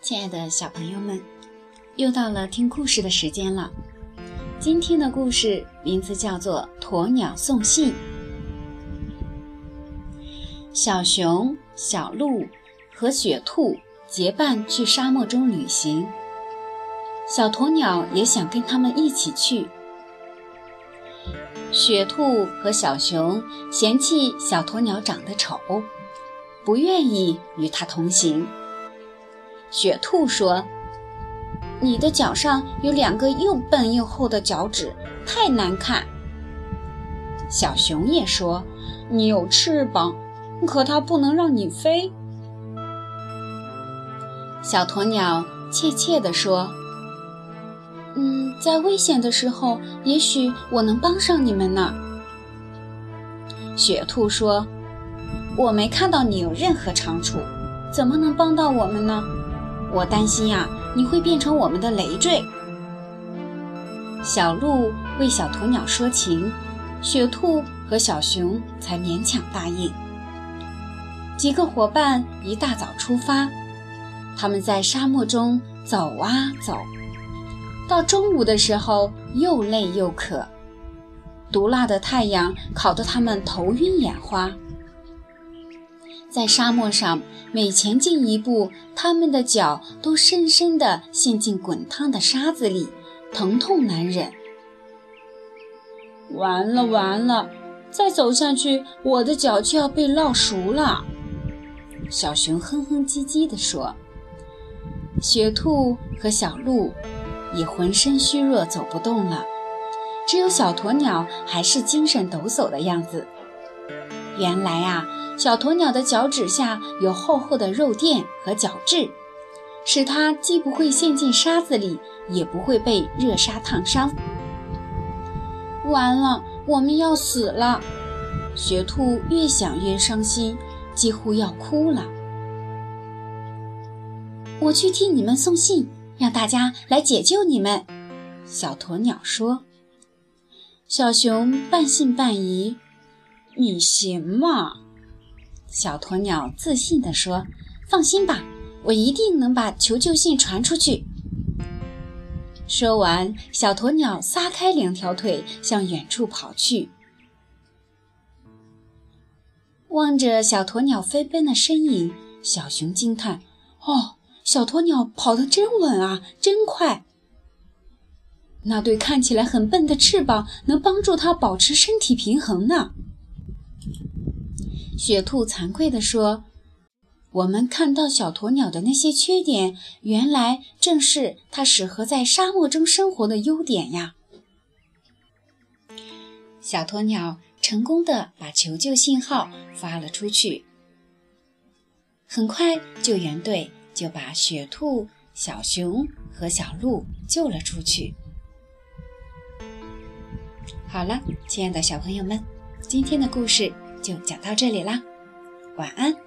亲爱的小朋友们，又到了听故事的时间了。今天的故事名字叫做《鸵鸟送信》。小熊、小鹿和雪兔结伴去沙漠中旅行，小鸵鸟也想跟他们一起去。雪兔和小熊嫌弃小鸵鸟长得丑，不愿意与它同行。雪兔说：“你的脚上有两个又笨又厚的脚趾，太难看。”小熊也说：“你有翅膀，可它不能让你飞。”小鸵鸟怯怯地说：“嗯，在危险的时候，也许我能帮上你们呢。”雪兔说：“我没看到你有任何长处，怎么能帮到我们呢？”我担心呀，你会变成我们的累赘。小鹿为小鸵鸟说情，雪兔和小熊才勉强答应。几个伙伴一大早出发，他们在沙漠中走啊走，到中午的时候又累又渴，毒辣的太阳烤得他们头晕眼花。在沙漠上，每前进一步，他们的脚都深深地陷进滚烫的沙子里，疼痛难忍。完了完了，再走下去，我的脚就要被烙熟了。小熊哼哼唧唧地说。雪兔和小鹿也浑身虚弱，走不动了，只有小鸵鸟还是精神抖擞的样子。原来啊。小鸵鸟的脚趾下有厚厚的肉垫和角质，使它既不会陷进沙子里，也不会被热沙烫伤。完了，我们要死了！雪兔越想越伤心，几乎要哭了。我去替你们送信，让大家来解救你们。小鸵鸟说。小熊半信半疑：“你行吗？”小鸵鸟自信地说：“放心吧，我一定能把求救信传出去。”说完，小鸵鸟撒开两条腿向远处跑去。望着小鸵鸟飞奔的身影，小熊惊叹：“哦，小鸵鸟跑得真稳啊，真快！那对看起来很笨的翅膀能帮助它保持身体平衡呢。”雪兔惭愧地说：“我们看到小鸵鸟的那些缺点，原来正是它适合在沙漠中生活的优点呀。”小鸵鸟成功的把求救信号发了出去，很快救援队就把雪兔、小熊和小鹿救了出去。好了，亲爱的小朋友们，今天的故事。就讲到这里啦，晚安。